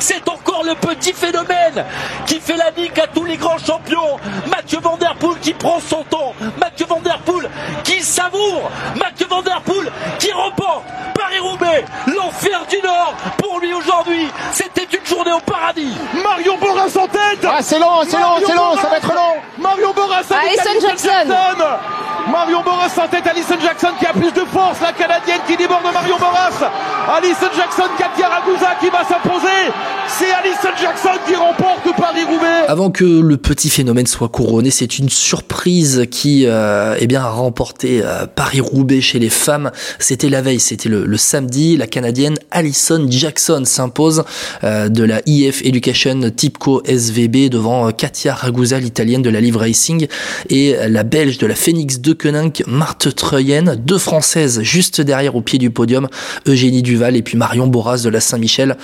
C'est encore le petit phénomène qui fait la nique à tous les grands champions. Mathieu Van qui prend son temps. Mathieu Van qui savoure. Mathieu Van qui remporte Paris-Roubaix. L'enfer du Nord pour lui aujourd'hui. C'était une journée au paradis. Marion Boras en tête. Ah, c'est long, c'est long, c'est long, ça va être long. Marion Boras avec Alison Jackson. Marion Boras en tête, Alison Jackson qui a plus de force, la Canadienne qui déborde Marion Boras. Alison Jackson, Katia Ragusa qui va s'imposer. C'est Alison Jackson qui remporte Paris-Roubaix. Avant que le petit phénomène soit couronné, c'est une surprise qui euh, eh bien, a remporté euh, Paris-Roubaix chez les femmes. C'était la veille, c'était le, le, samedi. La Canadienne Alison Jackson s'impose euh, de la IF Education Tipco SVB devant euh, Katia Ragusa, l'italienne de la Live Racing, et la belge de la Phoenix de Koenig, Marthe Treyen, deux françaises juste derrière au pied du podium, Eugénie Duval et puis Marion Boras de la Saint-Michel.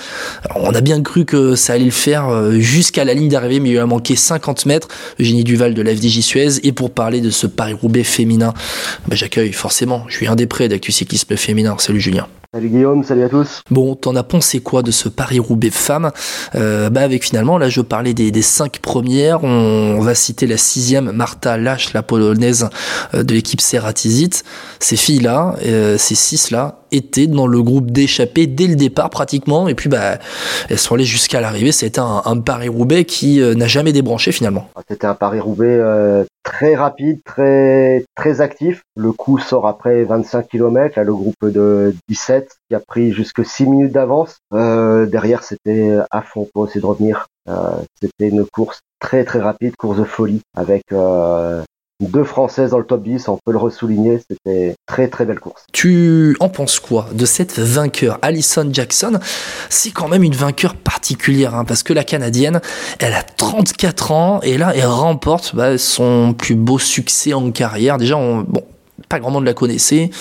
On a bien cru que ça allait le faire euh, jusqu'à la ligne d'arrivée, mais il a manqué 50 mètres. Eugénie Duval de la FDJ Suez. Et pour parler de ce Paris-Roubaix féminin, bah, j'accueille forcément Julien Després d'Actu Cyclisme Féminin. Salut Julien. Ciao. Salut Guillaume, salut à tous. Bon, t'en as pensé quoi de ce Paris-Roubaix femme? Euh, Bah avec finalement, là je parlais des, des cinq premières, on, va citer la sixième, Martha Lache, la polonaise euh, de l'équipe Ceratizit. Ces filles-là, euh, ces six-là, étaient dans le groupe d'échappés dès le départ pratiquement, et puis bah elles sont allées jusqu'à l'arrivée. C'était un, un Paris-Roubaix qui euh, n'a jamais débranché finalement. C'était un Paris-Roubaix euh, très rapide, très très actif. Le coup sort après 25 km, là le groupe de 17 qui a pris jusque 6 minutes d'avance. Euh, derrière c'était à fond pour essayer de revenir. Euh, c'était une course très très rapide, course de folie avec euh, deux Françaises dans le top 10, on peut le ressouligner, c'était très très belle course. Tu en penses quoi de cette vainqueur Alison Jackson? C'est quand même une vainqueur particulière, hein, parce que la Canadienne, elle a 34 ans, et là, elle remporte bah, son plus beau succès en carrière. Déjà, on, bon, pas grand monde la connaissait.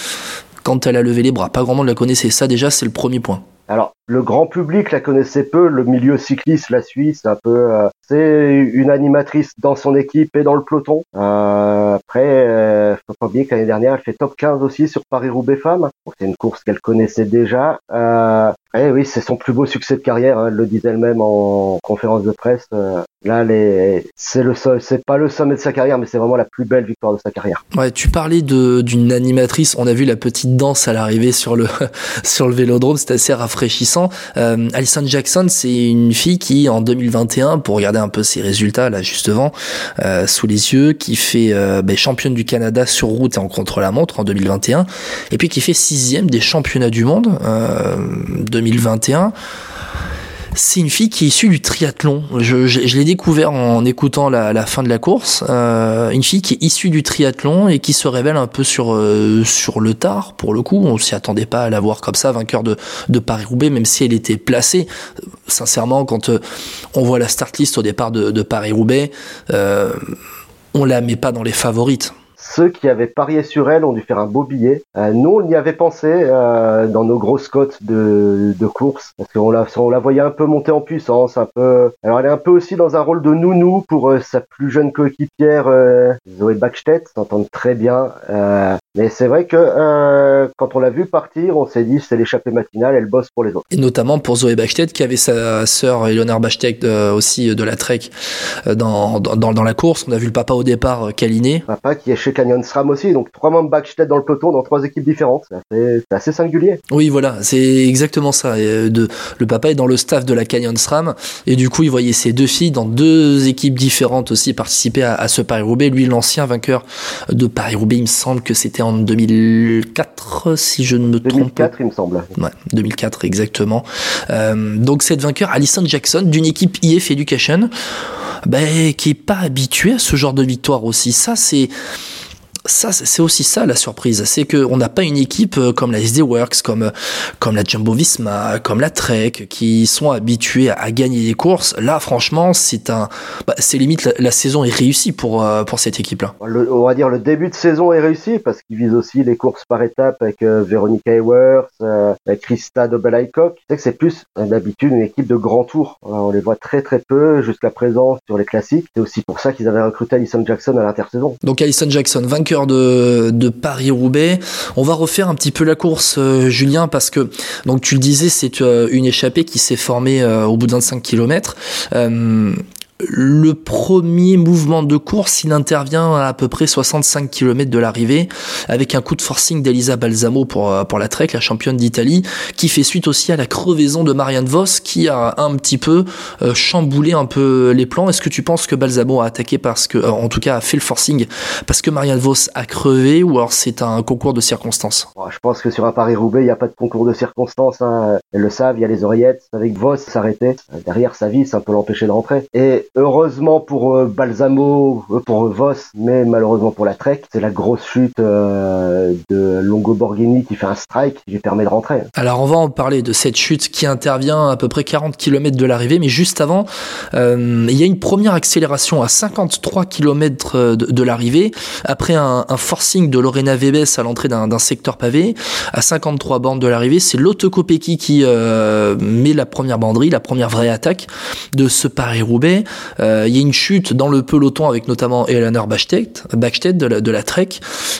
Quand elle a levé les bras, pas grand monde la connaissait. Ça, déjà, c'est le premier point. Alors, le grand public la connaissait peu, le milieu cycliste la suit, c'est un peu, euh, c'est une animatrice dans son équipe et dans le peloton. Euh, après, euh, faut pas oublier que l'année dernière, elle fait top 15 aussi sur Paris-Roubaix Femmes. C'est une course qu'elle connaissait déjà. Euh, et oui, c'est son plus beau succès de carrière, hein, elle le disait elle-même en conférence de presse. Euh, là, les, c'est le, c'est pas le sommet de sa carrière, mais c'est vraiment la plus belle victoire de sa carrière. Ouais, tu parlais d'une animatrice. On a vu la petite danse à l'arrivée sur le sur le vélodrome, c'était assez rafraîchissant. Euh, Alison Jackson, c'est une fille qui, en 2021, pour regarder un peu ses résultats là juste euh, sous les yeux, qui fait euh, ben, championne du Canada sur route et en contre-la-montre en 2021, et puis qui fait sixième des championnats du monde 2021 c'est une fille qui est issue du triathlon. Je, l'ai découvert en écoutant la, fin de la course. Euh, une fille qui est issue du triathlon et qui se révèle un peu sur euh, sur le tard. Pour le coup, on s'y attendait pas à la voir comme ça, vainqueur de, de Paris-Roubaix, même si elle était placée. Sincèrement, quand euh, on voit la start list au départ de, de Paris-Roubaix, euh, on la met pas dans les favorites ceux qui avaient parié sur elle ont dû faire un beau billet. Euh, nous, on y avait pensé euh, dans nos grosses cotes de, de course, parce qu'on la, on la voyait un peu monter en puissance, un peu. Alors, elle est un peu aussi dans un rôle de nounou pour euh, sa plus jeune coéquipière Zoé Backstedt, s'entendent très bien. Mais c'est vrai que quand on l'a vu partir, on s'est dit c'est l'échappée matinale, elle bosse pour les autres. Et notamment pour Zoé Backstedt qui avait sa sœur Eleonore Backstedt aussi de la Trek dans, dans, dans la course. On a vu le papa au départ câliné. Papa qui est chez Canyon SRAM aussi, donc trois membres Backstedt dans le peloton dans trois équipes différentes. C'est assez, singulier. Oui, voilà, c'est exactement ça. Et de, le papa est dans le staff de la Canyon SRAM et du coup, il voyait ses deux filles dans deux équipes différentes aussi participer à, à ce Paris-Roubaix. Lui, l'ancien vainqueur de Paris-Roubaix, il me semble que c'était en 2004, si je ne me 2004, trompe. 2004, il me semble. Ouais, 2004, exactement. Euh, donc, cette vainqueur, Alison Jackson, d'une équipe IF Education, ben, qui est pas habituée à ce genre de victoire aussi. Ça, c'est ça, c'est aussi ça la surprise, c'est qu'on n'a pas une équipe comme la SD Works, comme comme la Jumbo Visma, comme la Trek, qui sont habitués à, gagner des courses. Là, franchement, c'est un, bah, c'est limite la, la, saison est réussie pour pour cette équipe-là. on va dire le début de saison est réussi parce qu'ils visent aussi les courses par étapes avec euh, Veronica Ewers, euh, avec Krista Dobel-Aycock. C'est que c'est plus d'habitude une équipe de grand tour. On les voit très très peu jusqu'à présent sur les classiques. C'est aussi pour ça qu'ils avaient recruté Alison Jackson à l'intersaison. Donc Alison Jackson, vainqueur de, Paris-Roubaix. On va refaire un petit peu la course, euh, Julien, parce que donc tu le disais, c'est euh, une échappée qui s'est formée au bout de 25 km le premier mouvement de course, il intervient à peu près 65 km de l'arrivée, avec un coup de forcing d'Elisa Balsamo pour, euh, pour la Trek, la championne d'Italie, qui fait suite aussi à la crevaison de Marianne Voss, qui a un petit peu euh, chamboulé un peu les plans. Est-ce que tu penses que Balsamo a attaqué parce que, euh, en tout cas, a fait le forcing parce que Marianne Voss a crevé, ou alors c'est un concours de circonstances? Je pense que sur un Paris-Roubaix, il n'y a pas de concours de circonstances. Hein. Elles le savent, il y a les oreillettes. Avec Voss s'arrêter. Derrière sa vie, ça peut l'empêcher de rentrer. Heureusement pour euh, Balsamo, euh, pour Voss, mais malheureusement pour la Trek, c'est la grosse chute euh, de Longo Borghini qui fait un strike qui lui permet de rentrer. Alors on va en parler de cette chute qui intervient à peu près 40 km de l'arrivée, mais juste avant, il y a une première accélération à 53 km de, l'arrivée, après un, forcing de Lorena Vebes à l'entrée d'un secteur pavé, à 53 bandes de l'arrivée, c'est l'Autocopeki qui met la première banderie, la première vraie attaque de ce Paris-Roubaix. Euh, il y a une chute dans le peloton avec notamment Eleanor Backstedt, de la, de la Trek,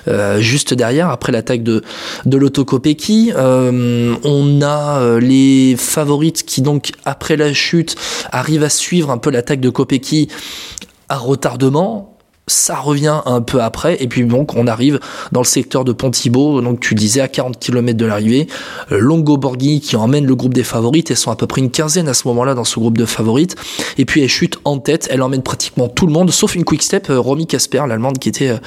euh, juste derrière, après l'attaque de, de l'Autocopeki. Euh, on a les favorites qui donc, après la chute, arrivent à suivre un peu l'attaque de Kopecky à retardement ça revient un peu après. Et puis donc on arrive dans le secteur de Pontibo donc tu disais à 40 km de l'arrivée. Euh, Longo Borghi qui emmène le groupe des favorites. Elles sont à peu près une quinzaine à ce moment-là dans ce groupe de favorites. Et puis elle chute en tête. Elle emmène pratiquement tout le monde sauf une quick step euh, Romy Casper l'allemande qui était euh,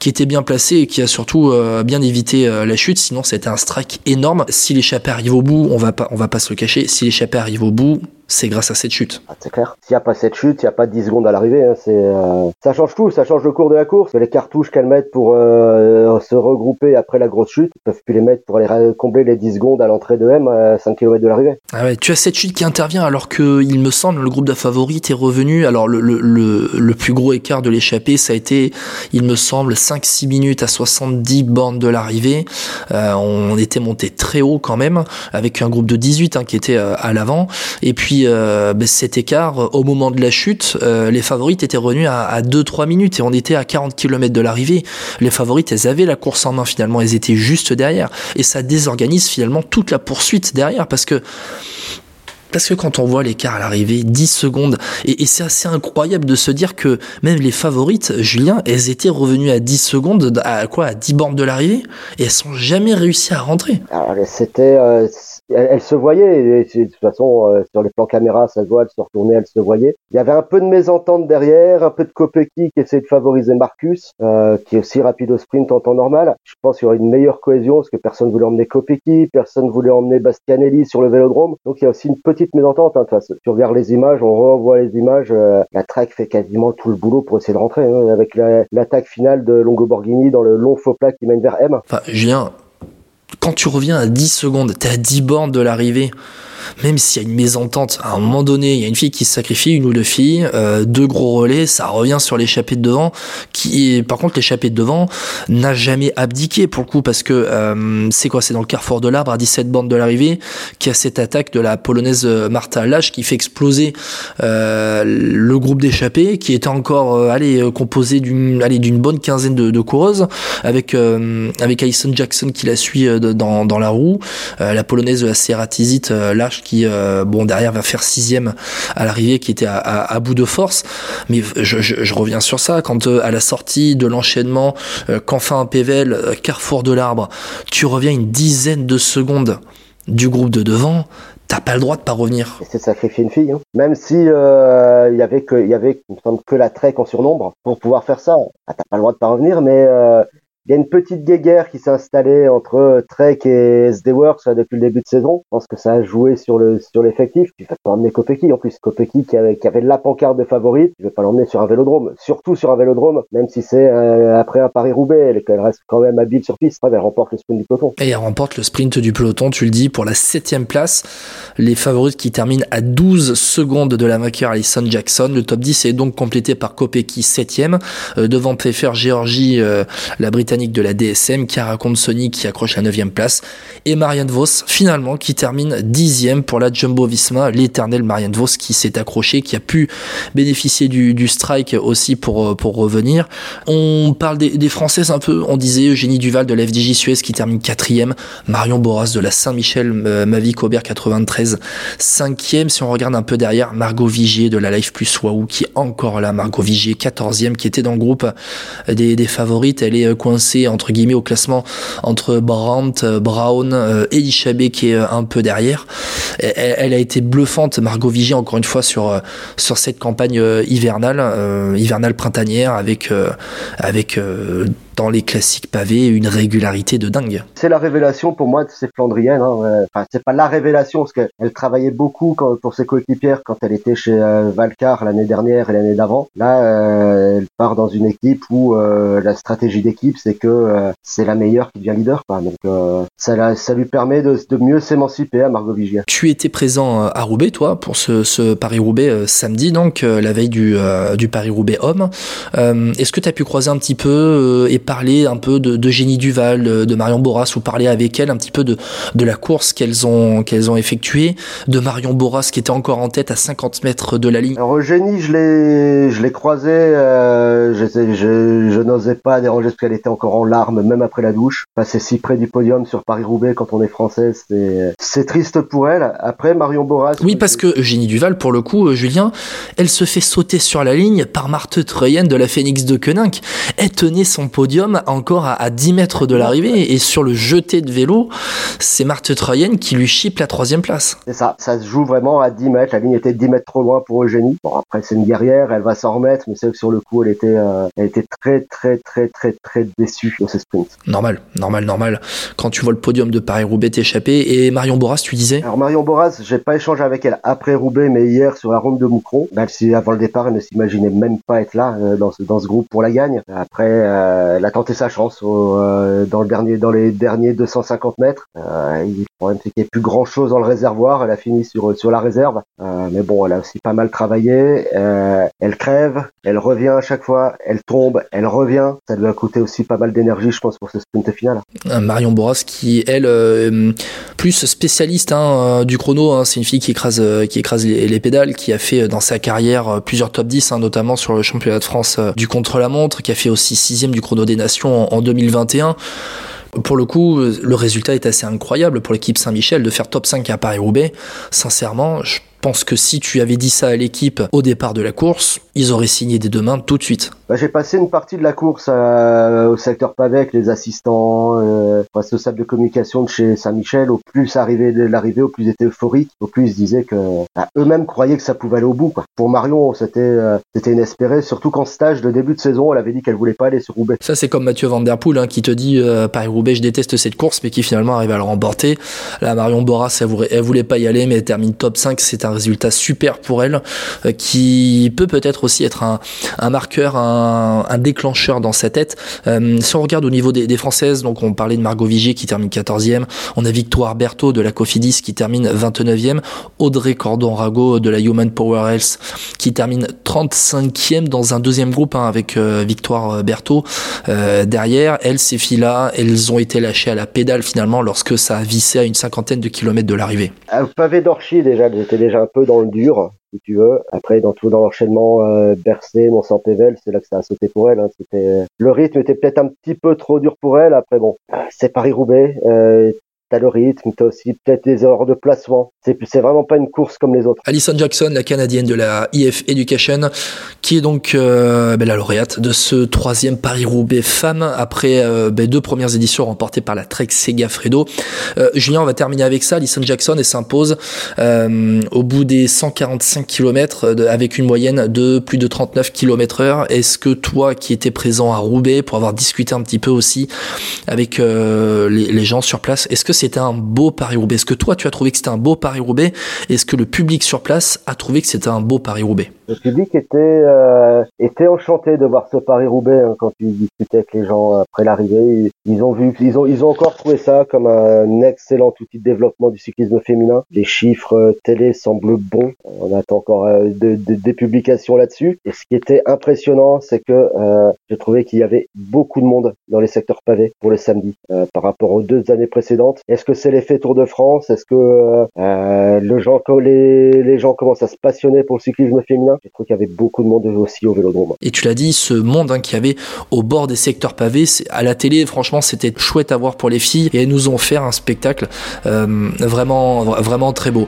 qui était bien placée et qui a surtout bien évité la chute. Sinon c'était un strike énorme. Si l'échappée arrive au bout on va pas va pas se le cacher. Si l'échappée arrive au bout c'est grâce à cette chute. Ah, c'est clair. S'il n'y a pas cette chute, il n'y a pas 10 secondes à l'arrivée. Hein. C'est, euh, Ça change tout, ça change le cours de la course. Les cartouches qu'elles mettent pour euh, se regrouper après la grosse chute, ils peuvent plus les mettre pour aller combler les 10 secondes à l'entrée de M à 5 km de l'arrivée. Ah ouais, tu as cette chute qui intervient alors que, il me semble, le groupe de favorites est revenu. Alors le, le, le, plus gros écart de l'échappée, ça a été, il me semble, 5-6 minutes à 70 bornes de l'arrivée. Euh, on était monté très haut quand même, avec un groupe de 18 hein, qui était à l'avant. Et puis euh, ben, cet écart, euh, au moment de la chute, euh, les favorites étaient revenus à, à 2-3 minutes et on était à 40 km de l'arrivée. Les favorites, elles avaient la course en main finalement, elles étaient juste derrière. Et ça désorganise finalement toute la poursuite derrière parce que parce que quand on voit l'écart à l'arrivée, 10 secondes, et, c'est assez incroyable de se dire que même les favorites, Julien, elles étaient revenues à 10 secondes, à quoi, à 10 bornes de l'arrivée, et elles sont jamais réussi à rentrer. C'était, elle, se voyait, et, de toute façon, euh, sur les plans caméra, ça se voit, elle se retournait, elle se voyait. Il y avait un peu de mésentente derrière, un peu de Kopecky qui essayait de favoriser Marcus, euh, qui est aussi rapide au sprint en temps normal. Je pense qu'il y aurait une meilleure cohésion, parce que personne voulait emmener Kopecky, personne voulait emmener Bastianelli sur le vélodrome. Donc il y a aussi une petite mésentente. Hein, tu regardes les images, on revoit les images, euh, la Trek fait quasiment tout le boulot pour essayer de rentrer, hein, avec l'attaque finale de Longo Borghini dans le long faux plat qui mène vers M. Enfin, Julien, quand tu reviens à 10 secondes, t'es à 10 bornes de l'arrivée même s'il y a une mésentente, à un moment donné, il y a une fille qui se sacrifie, une ou deux filles, euh, deux gros relais, ça revient sur l'échappée de devant, qui par contre l'échappée de devant n'a jamais abdiqué pour le coup, parce que euh, c'est quoi C'est dans le carrefour de l'arbre à 17 bandes de l'arrivée, qui a cette attaque de la polonaise euh, Martha Lach qui fait exploser le groupe d'échappés, qui était encore allez, composé d'une d'une bonne quinzaine de, coureuses, avec avec Alison Jackson qui la suit dans, dans la roue, la polonaise Sierra Tizit Qui, euh, bon, derrière va faire sixième à l'arrivée, qui était à, bout de force. Mais je, reviens sur ça. Quand euh, à la sortie de l'enchaînement, euh, qu'enfin un Pével, carrefour de l'arbre, tu reviens une dizaine de secondes du groupe de devant, t'as pas le droit de pas revenir. C'est sacrifier une fille, hein. même si il y avait que y avait que la trek en surnombre pour pouvoir faire ça. Ah, t'as pas le droit de pas revenir, mais il y a une petite guéguerre qui s'est installée entre euh, Trek et SD Works depuis le début de saison. Je pense que ça a joué sur sur l'effectif. Tu vas pas emmener Kopecky en plus. Kopecky qui avait, la pancarte de favorite. Tu vas pas l'emmener sur un vélodrome. Surtout sur un vélodrome, même si c'est euh, après un Paris-Roubaix. Elle, reste quand même habile sur piste. elle remporte le sprint du peloton. Et elle remporte le sprint du peloton, tu le dis, pour la septième place. Les favorites qui terminent à 12 secondes de la vainqueur Alison Jackson. Le top 10 est donc complété par Kopecky septième, euh, devant Pfeffer, Géorgie, la Britannique de la DSM, Cara Sony qui accroche la 9 place et Marianne Vos finalement qui termine dixième pour la Jumbo Visma, l'éternel Marianne Vos qui s'est accroché, qui a pu bénéficier du, strike aussi pour, pour revenir. On parle des, Françaises un peu, on disait Eugénie Duval de la FDJ Suez qui termine quatrième, Marion Boras de la Saint-Michel, euh, Mavic Aubert 93, cinquième. Si on regarde un peu derrière, Margot Vigier de la Life Plus Waouh qui est encore là, Margot Vigier 14e qui était dans le groupe des, favorites. Elle est euh, entre guillemets au classement entre Brandt, euh, Brown, et Chabé qui est un peu derrière. Elle, elle, a été bluffante, Margot Vigier encore une fois sur sur cette campagne hivernale, hivernale printanière avec avec dans les classiques pavés une régularité de dingue. C'est la révélation pour moi de ces Flandriennes. Hein. Enfin, c'est pas la révélation parce qu'elle travaillait beaucoup quand, pour ses coéquipières quand elle était chez euh, Valcar l'année dernière et l'année d'avant. Là, euh, elle part dans une équipe où euh, la stratégie d'équipe c'est que c'est la meilleure qui devient leader. Quoi. Donc ça, la, ça lui permet de, de mieux s'émanciper à Margot Vigier. Tu étais présent à Roubaix, toi, pour ce, ce Paris-Roubaix samedi, donc la veille du, du Paris-Roubaix homme. Est-ce que tu as pu croiser un petit peu et parler un peu de, de Génie Duval, de Marion Boras, ou parler avec elle un petit peu de, de la course qu'elles ont, qu'elles ont effectuée, de Marion Boras qui était encore en tête à 50 mètres de la ligne. Alors Génie, je l'ai, je l'ai croisé, euh, je, je, je n'osais pas déranger parce qu'elle était encore en larmes, même après la douche. Passer si près du podium sur Paris-Roubaix quand on est français, c'est, c'est triste pour elle. Après Marion Boras. Oui, parce que Génie Duval, pour le coup, euh, Julien, elle se fait sauter sur la ligne par Marthe Treyen de la Phoenix de Koenig. Elle tenait son podium encore à, à 10 mètres de l'arrivée et sur le jeté de vélo, c'est Marthe Troyenne qui lui chipe la troisième place. C'est ça, ça se joue vraiment à 10 mètres. La ligne était 10 mètres trop loin pour Eugénie. Bon, après, c'est une guerrière, elle va s'en remettre, mais c'est que sur le coup, elle était, euh, elle était très, très, très, très, très déçue de ce sprint. Normal, normal, normal. Quand tu vois le podium de Paris-Roubaix t'échapper, et Marion Boras, tu disais? Alors, Marion Boras, j'ai pas échangé avec elle après Roubaix, mais hier sur la ronde de Moucron. Même si avant le départ, elle ne s'imaginait même pas être là, euh, dans, ce, dans ce groupe pour la gagne. Après, euh, a tenté sa chance euh, dans, le dernier, dans les derniers 250 mètres. Euh, le problème, c'est qu'il n'y a plus grand chose dans le réservoir. Elle a fini sur, sur la réserve. Euh, mais bon, elle a aussi pas mal travaillé. Euh, elle crève, elle revient à chaque fois, elle tombe, elle revient. Ça lui a coûté aussi pas mal d'énergie, je pense, pour ce sprint final. Marion Boras, qui, elle, plus spécialiste hein, du chrono. Hein, c'est une fille qui écrase, qui écrase les, les, pédales, qui a fait dans sa carrière plusieurs top 10, hein, notamment sur le championnat de France du contre-la-montre, qui a fait aussi sixième du chrono des nations en, en 2021. Pour le coup, le résultat est assez incroyable pour l'équipe Saint-Michel de faire top 5 à Paris-Roubaix. Sincèrement, je pense que si tu avais dit ça à l'équipe au départ de la course, ils auraient signé des deux mains tout de suite. Bah, j'ai passé une partie de la course euh, au secteur pavé avec les assistants, euh, responsables de communication de chez Saint-Michel. Au plus ça arrivait de l'arrivée, au plus ils étaient euphoriques, au plus ils disaient que bah, eux-mêmes croyaient que ça pouvait aller au bout. Quoi. Pour Marion, c'était euh, c'était inespéré, surtout qu'en stage de début de saison, elle avait dit qu'elle voulait pas aller sur Roubaix. Ça c'est comme Mathieu Van Der Poel hein, qui te dit euh, Paris Roubaix, je déteste cette course, mais qui finalement arrive à le remporter. Là, Marion Boras, elle voulait, elle voulait pas y aller, mais elle termine top 5. C'est un résultat super pour elle, euh, qui peut peut-être aussi être un, un marqueur, un, un déclencheur dans sa tête. Euh, si on regarde au niveau des, Françaises, donc on parlait de Margot Vigier qui termine 14e, on a Victoire Berthaud de la Cofidis qui termine 29e, Audrey Cordon-Rago de la Human Power Health qui termine 35e dans un deuxième groupe hein, avec euh, Victoire Berthaud derrière. Elles, ces filles-là, elles ont été lâchées à la pédale finalement lorsque ça a vissé à une cinquantaine de kilomètres de l'arrivée. Au pavé d'Orchy déjà, elles étaient déjà un peu dans le dur si tu veux. Après, dans tout dans l'enchaînement euh, Bercé, Mont-Saint-Pével, c'est là que ça a sauté pour elle. Hein. C'était le rythme était peut-être un petit peu trop dur pour elle. Après, bon, c'est Paris-Roubaix. Euh, T'as le rythme, t'as aussi peut-être des erreurs de placement. C'est, c'est vraiment pas une course comme les autres. Alison Jackson, la canadienne de la IF Education, qui est donc euh, ben, la lauréate de ce troisième Paris-Roubaix femme après euh, ben, deux premières éditions remportées par la Trek Segafredo. Euh, Julien, on va terminer avec ça. Alison Jackson, elle s'impose euh, au bout des 145 km de, avec une moyenne de plus de 39 km heure. Est-ce que toi, qui étais présent à Roubaix pour avoir discuté un petit peu aussi avec euh, les, les gens sur place, est-ce que c'était un beau Paris-Roubaix Est-ce que toi, tu as trouvé que c'était un beau Paris-Roubaix? Est-ce que le public sur place a trouvé que c'était un beau Paris-Roubaix? Le public était, euh, était enchanté de voir ce Paris-Roubaix hein, quand tu discutais avec les gens après l'arrivée. Ils ont vu, ils ont, ils ont encore trouvé ça comme un excellent outil de développement du cyclisme féminin. Les chiffres euh, télé semblent bons. On attend encore euh, de, des publications là-dessus. Et ce qui était impressionnant, c'est que euh, j'ai trouvé qu'il y avait beaucoup de monde dans les secteurs pavés pour le samedi euh, par rapport aux deux années précédentes. Est-ce que c'est l'effet Tour de France? Est-ce que euh, gens, les, gens commencent à se passionner pour le cyclisme féminin? J'ai trouvé qu'il y avait beaucoup de monde aussi au Vélodrome. Et tu l'as dit, ce monde hein, qu'il y avait au bord des secteurs pavés, à la télé, franchement, c'était chouette à voir pour les filles et elles nous ont fait un spectacle euh, vraiment, vraiment très beau.